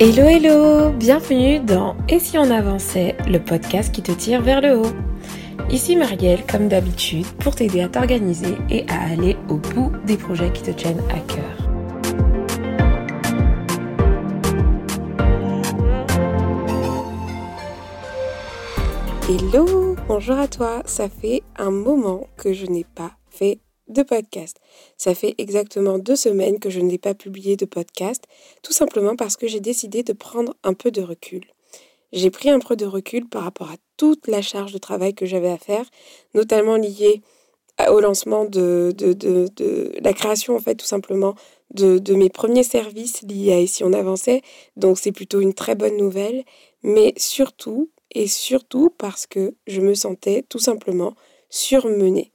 Hello hello, bienvenue dans Et si on avançait, le podcast qui te tire vers le haut. Ici Marielle, comme d'habitude, pour t'aider à t'organiser et à aller au bout des projets qui te tiennent à cœur. Hello, bonjour à toi, ça fait un moment que je n'ai pas fait de podcast. Ça fait exactement deux semaines que je n'ai pas publié de podcast, tout simplement parce que j'ai décidé de prendre un peu de recul. J'ai pris un peu de recul par rapport à toute la charge de travail que j'avais à faire, notamment liée au lancement de, de, de, la création, en fait, tout simplement, de, de mes premiers services liés à Ici on avançait. Donc c'est plutôt une très bonne nouvelle, mais surtout, et surtout parce que je me sentais tout simplement surmenée.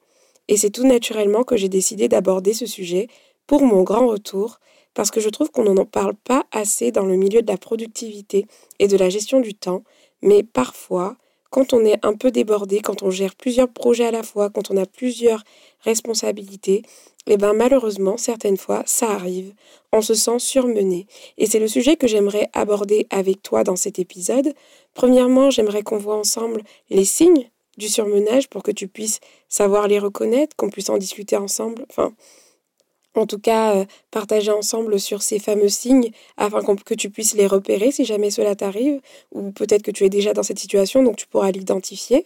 Et c'est tout naturellement que j'ai décidé d'aborder ce sujet pour mon grand retour, parce que je trouve qu'on n'en parle pas assez dans le milieu de la productivité et de la gestion du temps, mais parfois, quand on est un peu débordé, quand on gère plusieurs projets à la fois, quand on a plusieurs responsabilités, et eh bien malheureusement, certaines fois, ça arrive, on se sent surmené. Et c'est le sujet que j'aimerais aborder avec toi dans cet épisode. Premièrement, j'aimerais qu'on voit ensemble les signes du surmenage pour que tu puisses savoir les reconnaître, qu'on puisse en discuter ensemble. Enfin, en tout cas, euh, partager ensemble sur ces fameux signes afin que tu puisses les repérer si jamais cela t'arrive, ou peut-être que tu es déjà dans cette situation, donc tu pourras l'identifier.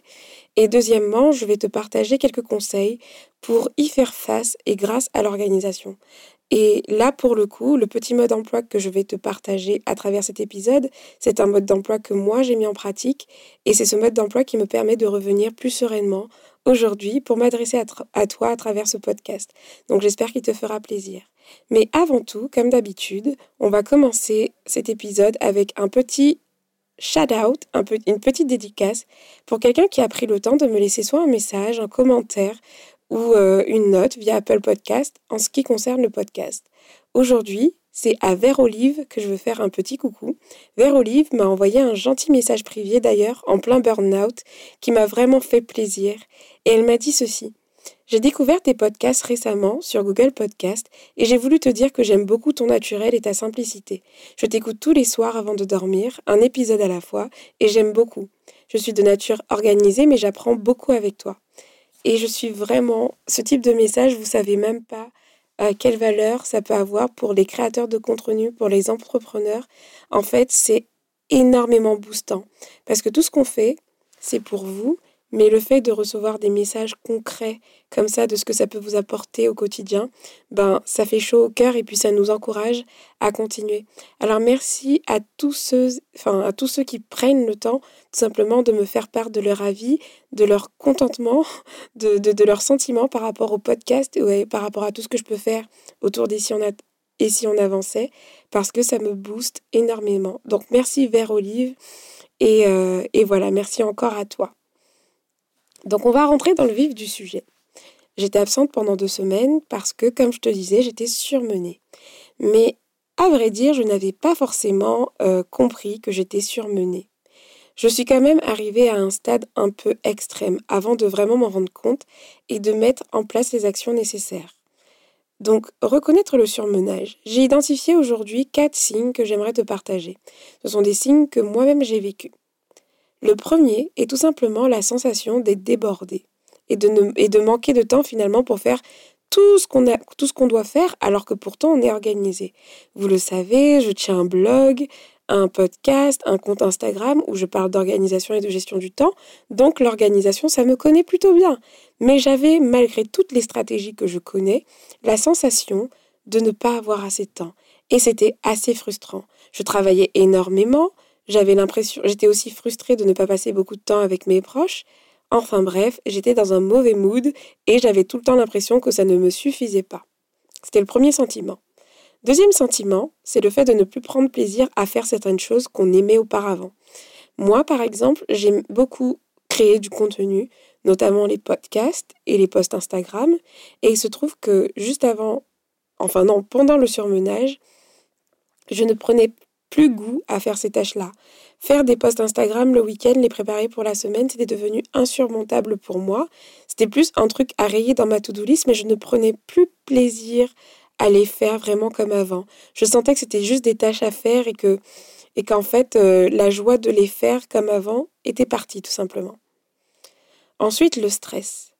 Et deuxièmement, je vais te partager quelques conseils pour y faire face et grâce à l'organisation. Et là, pour le coup, le petit mode d'emploi que je vais te partager à travers cet épisode, c'est un mode d'emploi que moi j'ai mis en pratique et c'est ce mode d'emploi qui me permet de revenir plus sereinement aujourd'hui pour m'adresser à, toi à travers ce podcast. Donc j'espère qu'il te fera plaisir. Mais avant tout, comme d'habitude, on va commencer cet épisode avec un petit shout-out, une petite dédicace pour quelqu'un qui a pris le temps de me laisser soit un message, un commentaire ou euh, une note via Apple Podcast en ce qui concerne le podcast. Aujourd'hui, c'est à Vert Olive que je veux faire un petit coucou. Vert Olive m'a envoyé un gentil message privé d'ailleurs en plein burn-out qui m'a vraiment fait plaisir et elle m'a dit ceci. J'ai découvert tes podcasts récemment sur Google Podcast et j'ai voulu te dire que j'aime beaucoup ton naturel et ta simplicité. Je t'écoute tous les soirs avant de dormir, un épisode à la fois, et j'aime beaucoup. Je suis de nature organisée mais j'apprends beaucoup avec toi. Et je suis vraiment, ce type de message, vous savez même pas euh, quelle valeur ça peut avoir pour les créateurs de contenu, pour les entrepreneurs. En fait, c'est énormément boostant parce que tout ce qu'on fait, c'est pour vous mais le fait de recevoir des messages concrets comme ça de ce que ça peut vous apporter au quotidien, ben ça fait chaud au cœur et puis ça nous encourage à continuer. Alors merci à tous ceux, enfin à tous ceux qui prennent le temps tout simplement de me faire part de leur avis, de leur contentement, de, de, leurs sentiments par rapport au podcast et par rapport à tout ce que je peux faire autour si on a et si on avançait, parce que ça me booste énormément. Donc merci Vert Olive et, euh, et voilà, merci encore à toi. Donc on va rentrer dans le vif du sujet. J'étais absente pendant deux semaines parce que, comme je te disais, j'étais surmenée. Mais à vrai dire, je n'avais pas forcément euh, compris que j'étais surmenée. Je suis quand même arrivée à un stade un peu extrême avant de vraiment m'en rendre compte et de mettre en place les actions nécessaires. Donc, reconnaître le surmenage. J'ai identifié aujourd'hui quatre signes que j'aimerais te partager. Ce sont des signes que moi-même j'ai vécus. Le premier est tout simplement la sensation d'être débordé et de, manquer de temps finalement pour faire tout ce qu'on doit faire alors que pourtant on est organisé. Vous le savez, je tiens un blog, un podcast, un compte Instagram où je parle d'organisation et de gestion du temps. Donc l'organisation, ça me connaît plutôt bien. Mais j'avais, malgré toutes les stratégies que je connais, la sensation de ne pas avoir assez de temps. Et c'était assez frustrant. Je travaillais énormément, j'avais l'impression, j'étais aussi frustrée de ne pas passer beaucoup de temps avec mes proches. Enfin bref, j'étais dans un mauvais mood et j'avais tout le temps l'impression que ça ne me suffisait pas. C'était le premier sentiment. Deuxième sentiment, c'est le fait de ne plus prendre plaisir à faire certaines choses qu'on aimait auparavant. Moi, par exemple, j'aime beaucoup créer du contenu, notamment les podcasts et les posts Instagram. Et il se trouve que juste avant, enfin non, pendant le surmenage, je ne prenais plus goût à faire ces tâches-là. Faire des posts Instagram le week-end, les préparer pour la semaine, c'était devenu insurmontable pour moi. C'était plus un truc à rayer dans ma to-do list, mais je ne prenais plus plaisir à les faire vraiment comme avant. Je sentais que c'était juste des tâches à faire et que et qu'en fait, euh, la joie de les faire comme avant était partie tout simplement. Ensuite, le stress.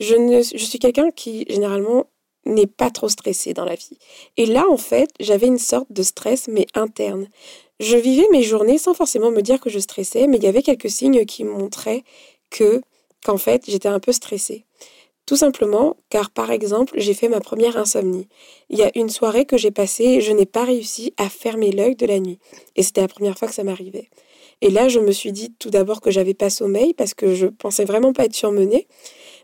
Je, ne, je suis quelqu'un qui, généralement, n'est pas trop stressé dans la vie. Et là, en fait, j'avais une sorte de stress, mais interne. Je vivais mes journées sans forcément me dire que je stressais, mais il y avait quelques signes qui montraient que, qu'en fait, j'étais un peu stressée. Tout simplement car, par exemple, j'ai fait ma première insomnie. Il y a une soirée que j'ai passée, je n'ai pas réussi à fermer l'œil de la nuit. Et c'était la première fois que ça m'arrivait. Et là, je me suis dit tout d'abord que j'avais pas sommeil parce que je pensais vraiment pas être surmenée.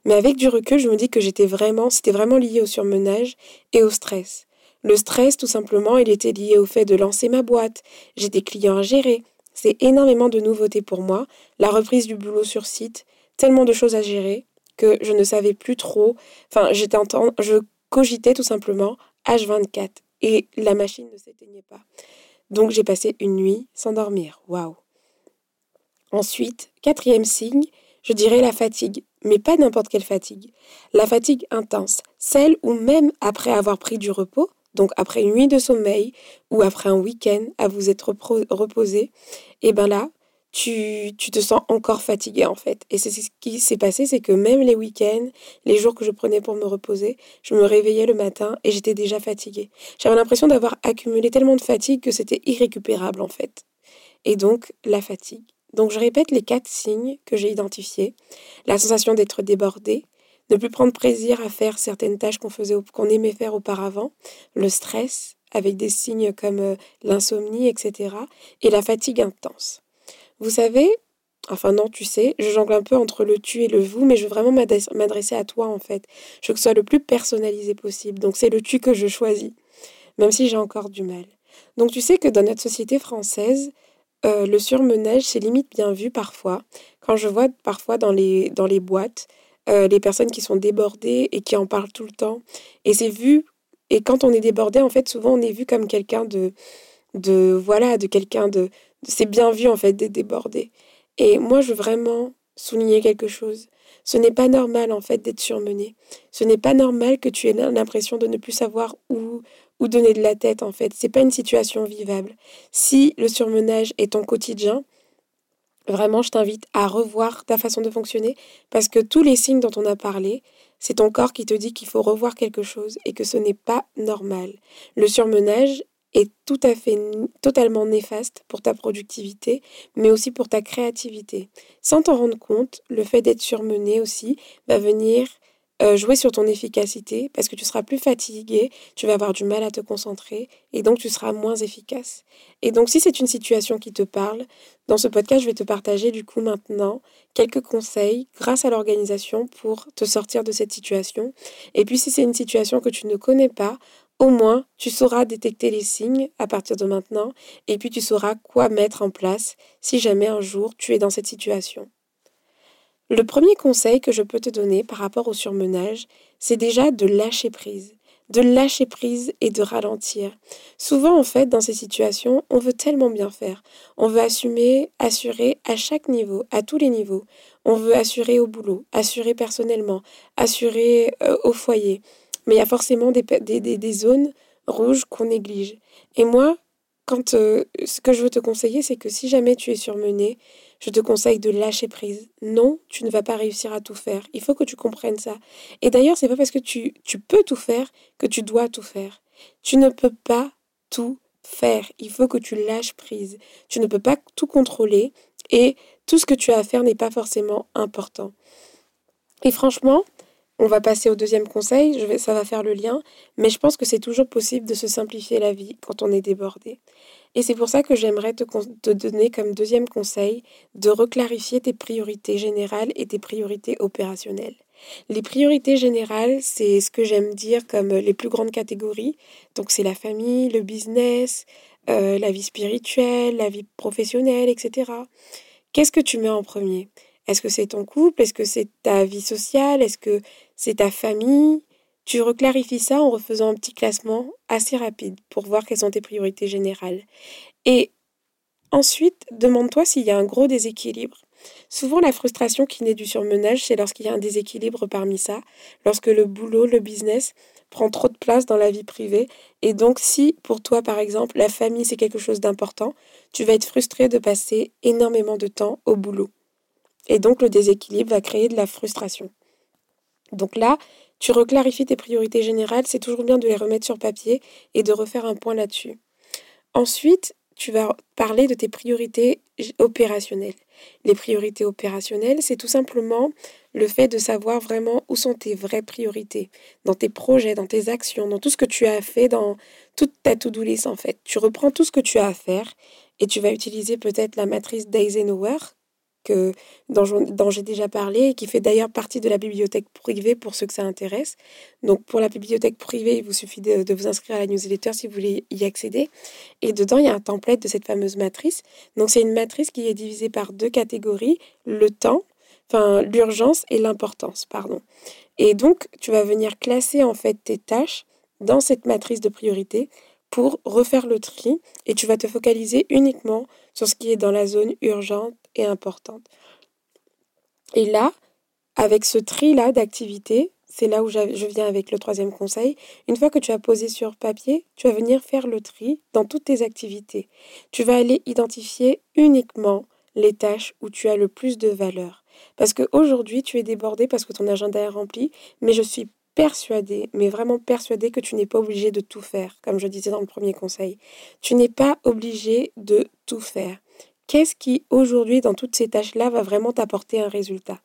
Mais avec du recul, je me dis que j'étais vraiment, c'était vraiment lié au surmenage et au stress. Le stress, tout simplement, il était lié au fait de lancer ma boîte. J'ai des clients à gérer. C'est énormément de nouveautés pour moi. La reprise du boulot sur site, tellement de choses à gérer que je ne savais plus trop. Enfin, j'étais en temps, je cogitais tout simplement H24 et la machine ne s'éteignait pas. Donc j'ai passé une nuit sans dormir. Waouh. Ensuite, quatrième signe, je dirais la fatigue, mais pas n'importe quelle fatigue. La fatigue intense, celle où même après avoir pris du repos, donc après une nuit de sommeil ou après un week-end à vous être reposé, et eh ben là, tu, tu, te sens encore fatigué en fait. Et c'est ce qui s'est passé, c'est que même les week-ends, les jours que je prenais pour me reposer, je me réveillais le matin et j'étais déjà fatiguée. J'avais l'impression d'avoir accumulé tellement de fatigue que c'était irrécupérable en fait. Et donc la fatigue. Donc je répète les quatre signes que j'ai identifiés. La sensation d'être débordé, ne plus prendre plaisir à faire certaines tâches qu'on faisait qu'on aimait faire auparavant, le stress avec des signes comme euh, l'insomnie, etc. et la fatigue intense. Vous savez, enfin non, tu sais, je jongle un peu entre le tu et le vous, mais je veux vraiment m'adresser à toi en fait. Je veux que ce soit le plus personnalisé possible. Donc c'est le tu que je choisis, même si j'ai encore du mal. Donc tu sais que dans notre société française, euh, le surmenage, c'est limite bien vu parfois. Quand je vois parfois dans les, dans les boîtes, euh, les personnes qui sont débordées et qui en parlent tout le temps. Et c'est vu, et quand on est débordé, en fait, souvent on est vu comme quelqu'un de, de, voilà, de quelqu'un de, c'est bien vu en fait d'être débordé. Et moi, je veux vraiment souligner quelque chose. Ce n'est pas normal en fait d'être surmené. Ce n'est pas normal que tu aies l'impression de ne plus savoir où, ou donner de la tête en fait. C'est pas une situation vivable. Si le surmenage est ton quotidien, vraiment je t'invite à revoir ta façon de fonctionner parce que tous les signes dont on a parlé, c'est ton corps qui te dit qu'il faut revoir quelque chose et que ce n'est pas normal. Le surmenage est tout à fait totalement néfaste pour ta productivité, mais aussi pour ta créativité. Sans t'en rendre compte, le fait d'être surmené aussi va venir euh, jouer sur ton efficacité parce que tu seras plus fatigué, tu vas avoir du mal à te concentrer et donc tu seras moins efficace. Et donc si c'est une situation qui te parle, dans ce podcast, je vais te partager du coup maintenant quelques conseils grâce à l'organisation pour te sortir de cette situation. Et puis si c'est une situation que tu ne connais pas, au moins tu sauras détecter les signes à partir de maintenant et puis tu sauras quoi mettre en place si jamais un jour tu es dans cette situation. Le premier conseil que je peux te donner par rapport au surmenage, c'est déjà de lâcher prise. De lâcher prise et de ralentir. Souvent, en fait, dans ces situations, on veut tellement bien faire. On veut assumer, assurer à chaque niveau, à tous les niveaux. On veut assurer au boulot, assurer personnellement, assurer euh, au foyer. Mais il y a forcément des, des, zones rouges qu'on néglige. Et moi, quand euh, ce que je veux te conseiller, c'est que si jamais tu es surmené, je te conseille de lâcher prise. Non, tu ne vas pas réussir à tout faire. Il faut que tu comprennes ça. Et d'ailleurs, c'est pas parce que tu, tu peux tout faire que tu dois tout faire. Tu ne peux pas tout faire. Il faut que tu lâches prise. Tu ne peux pas tout contrôler et tout ce que tu as à faire n'est pas forcément important. Et franchement, on va passer au deuxième conseil, ça va faire le lien, mais je pense que c'est toujours possible de se simplifier la vie quand on est débordé. Et c'est pour ça que j'aimerais te, donner comme deuxième conseil de reclarifier tes priorités générales et tes priorités opérationnelles. Les priorités générales, c'est ce que j'aime dire comme les plus grandes catégories. Donc c'est la famille, le business, euh, la vie spirituelle, la vie professionnelle, etc. Qu'est-ce que tu mets en premier? Est-ce que c'est ton couple? Est-ce que c'est ta vie sociale? Est-ce que c'est ta famille? Tu reclarifies ça en refaisant un petit classement assez rapide pour voir quelles sont tes priorités générales. Et ensuite, demande-toi s'il y a un gros déséquilibre. Souvent, la frustration qui naît du surmenage, c'est lorsqu'il y a un déséquilibre parmi ça, lorsque le boulot, le business prend trop de place dans la vie privée. Et donc, si pour toi, par exemple, la famille, c'est quelque chose d'important, tu vas être frustré de passer énormément de temps au boulot. Et donc, le déséquilibre va créer de la frustration. Donc là, tu reclarifies tes priorités générales, c'est toujours bien de les remettre sur papier et de refaire un point là-dessus. Ensuite, tu vas parler de tes priorités opérationnelles. Les priorités opérationnelles, c'est tout simplement le fait de savoir vraiment où sont tes vraies priorités, dans tes projets, dans tes actions, dans tout ce que tu as fait, dans toute ta to-do list en fait. Tu reprends tout ce que tu as à faire et tu vas utiliser peut-être la matrice d'Eisenhower que, dont, j'ai déjà parlé qui fait d'ailleurs partie de la bibliothèque privée pour ceux que ça intéresse. Donc pour la bibliothèque privée, il vous suffit de, de, vous inscrire à la newsletter si vous voulez y accéder. Et dedans, il y a un template de cette fameuse matrice. Donc c'est une matrice qui est divisée par deux catégories, le temps, enfin l'urgence et l'importance, pardon. Et donc tu vas venir classer en fait tes tâches dans cette matrice de priorité pour refaire le tri et tu vas te focaliser uniquement sur ce qui est dans la zone urgente et importante. Et là, avec ce tri-là d'activités, c'est là où je viens avec le troisième conseil. Une fois que tu as posé sur papier, tu vas venir faire le tri dans toutes tes activités. Tu vas aller identifier uniquement les tâches où tu as le plus de valeur. Parce qu'aujourd'hui, tu es débordé parce que ton agenda est rempli, mais je suis persuadée, mais vraiment persuadée que tu n'es pas obligé de tout faire, comme je disais dans le premier conseil. Tu n'es pas obligé de tout faire. Qu'est-ce qui, aujourd'hui, dans toutes ces tâches-là, va vraiment t'apporter un résultat?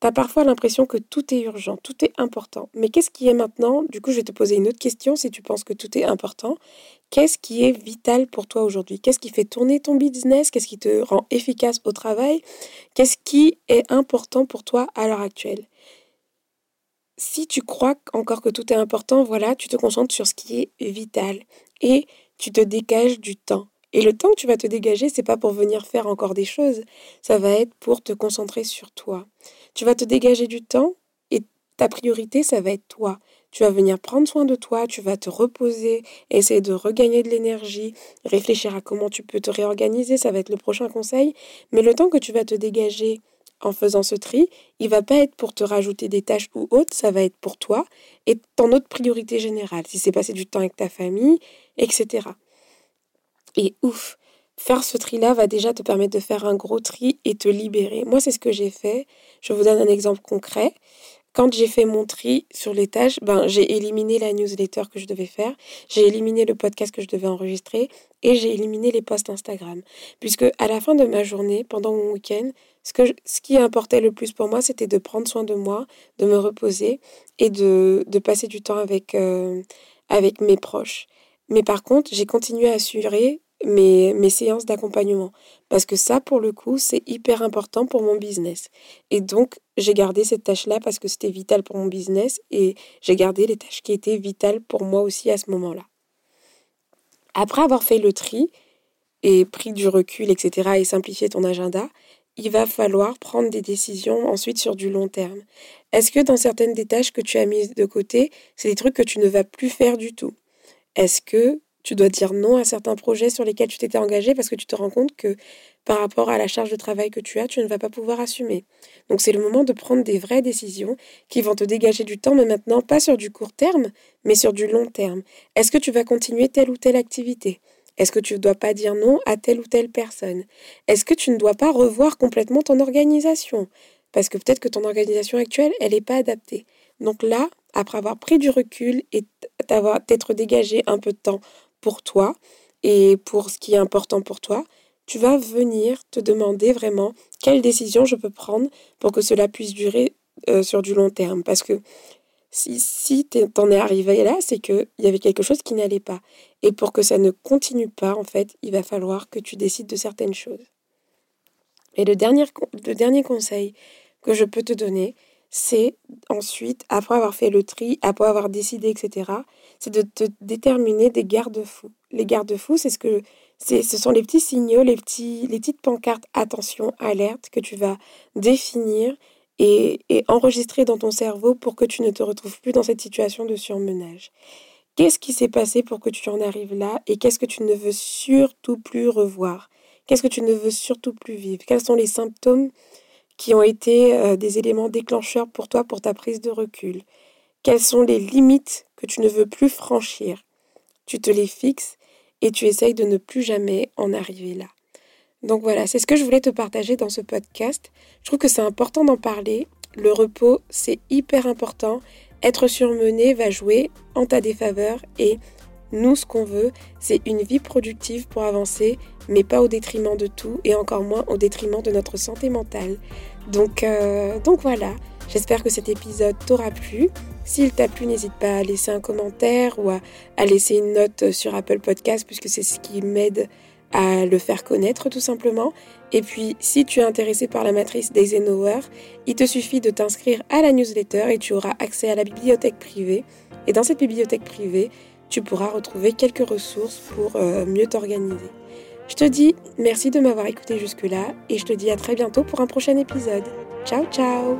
Tu as parfois l'impression que tout est urgent, tout est important. Mais qu'est-ce qui est maintenant? Du coup, je vais te poser une autre question si tu penses que tout est important. Qu'est-ce qui est vital pour toi aujourd'hui? Qu'est-ce qui fait tourner ton business? Qu'est-ce qui te rend efficace au travail? Qu'est-ce qui est important pour toi à l'heure actuelle? Si tu crois encore que tout est important, voilà, tu te concentres sur ce qui est vital et tu te dégages du temps. Et le temps que tu vas te dégager, c'est pas pour venir faire encore des choses, ça va être pour te concentrer sur toi. Tu vas te dégager du temps et ta priorité, ça va être toi. Tu vas venir prendre soin de toi, tu vas te reposer, essayer de regagner de l'énergie, réfléchir à comment tu peux te réorganiser, ça va être le prochain conseil. Mais le temps que tu vas te dégager en faisant ce tri, il va pas être pour te rajouter des tâches ou autres, ça va être pour toi et ton autre priorité générale, si c'est passer du temps avec ta famille, etc. Et ouf, faire ce tri-là va déjà te permettre de faire un gros tri et te libérer. Moi, c'est ce que j'ai fait. Je vous donne un exemple concret. Quand j'ai fait mon tri sur les tâches, ben, j'ai éliminé la newsletter que je devais faire, j'ai éliminé le podcast que je devais enregistrer et j'ai éliminé les posts Instagram. Puisque à la fin de ma journée, pendant mon week-end, ce, que ce qui importait le plus pour moi, c'était de prendre soin de moi, de me reposer et de, de passer du temps avec, euh, avec mes proches. Mais par contre, j'ai continué à assurer mes, mes séances d'accompagnement. Parce que ça, pour le coup, c'est hyper important pour mon business. Et donc, j'ai gardé cette tâche-là parce que c'était vital pour mon business et j'ai gardé les tâches qui étaient vitales pour moi aussi à ce moment-là. Après avoir fait le tri et pris du recul, etc., et simplifié ton agenda, il va falloir prendre des décisions ensuite sur du long terme. Est-ce que dans certaines des tâches que tu as mises de côté, c'est des trucs que tu ne vas plus faire du tout? Est-ce que tu dois dire non à certains projets sur lesquels tu t'étais engagé parce que tu te rends compte que par rapport à la charge de travail que tu as, tu ne vas pas pouvoir assumer? Donc c'est le moment de prendre des vraies décisions qui vont te dégager du temps, mais maintenant pas sur du court terme, mais sur du long terme. Est-ce que tu vas continuer telle ou telle activité? Est-ce que tu ne dois pas dire non à telle ou telle personne? Est-ce que tu ne dois pas revoir complètement ton organisation? Parce que peut-être que ton organisation actuelle, elle n'est pas adaptée. Donc là, après avoir pris du recul et t'être dégagé un peu de temps pour toi et pour ce qui est important pour toi, tu vas venir te demander vraiment quelle décision je peux prendre pour que cela puisse durer euh, sur du long terme. Parce que si, si t'en es arrivé là, c'est qu'il y avait quelque chose qui n'allait pas. Et pour que ça ne continue pas, en fait, il va falloir que tu décides de certaines choses. Et le dernier, le dernier conseil que je peux te donner, c'est ensuite, après avoir fait le tri, après avoir décidé, etc., c'est de te déterminer des garde-fous. Les garde-fous, c'est ce que ce sont les petits signaux, les, petits, les petites pancartes attention, alerte que tu vas définir et, enregistrer dans ton cerveau pour que tu ne te retrouves plus dans cette situation de surmenage. Qu'est-ce qui s'est passé pour que tu en arrives là et qu'est-ce que tu ne veux surtout plus revoir? Qu'est-ce que tu ne veux surtout plus vivre? Quels sont les symptômes qui ont été euh, des éléments déclencheurs pour toi pour ta prise de recul? Quelles sont les limites que tu ne veux plus franchir? Tu te les fixes et tu essayes de ne plus jamais en arriver là. Donc voilà, c'est ce que je voulais te partager dans ce podcast. Je trouve que c'est important d'en parler. Le repos, c'est hyper important. Être surmené va jouer en ta défaveur et nous, ce qu'on veut, c'est une vie productive pour avancer, mais pas au détriment de tout et encore moins au détriment de notre santé mentale. Donc, euh, voilà, j'espère que cet épisode t'aura plu. S'il t'a plu, n'hésite pas à laisser un commentaire ou à, à laisser une note sur Apple Podcast puisque c'est ce qui m'aide à le faire connaître tout simplement. Et puis, si tu es intéressé par la matrice d'Eisenhower, il te suffit de t'inscrire à la newsletter et tu auras accès à la bibliothèque privée. Et dans cette bibliothèque privée, tu pourras retrouver quelques ressources pour euh, mieux t'organiser. Je te dis merci de m'avoir écouté jusque-là et je te dis à très bientôt pour un prochain épisode. Ciao ciao